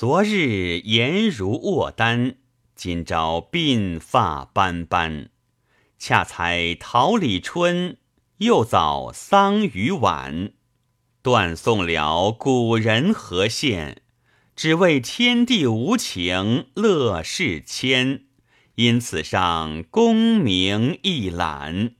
昨日颜如卧丹今朝鬓发斑斑。恰才桃李春又早桑榆晚。断送了古人和限只为天地无情乐事迁。因此上功名一览。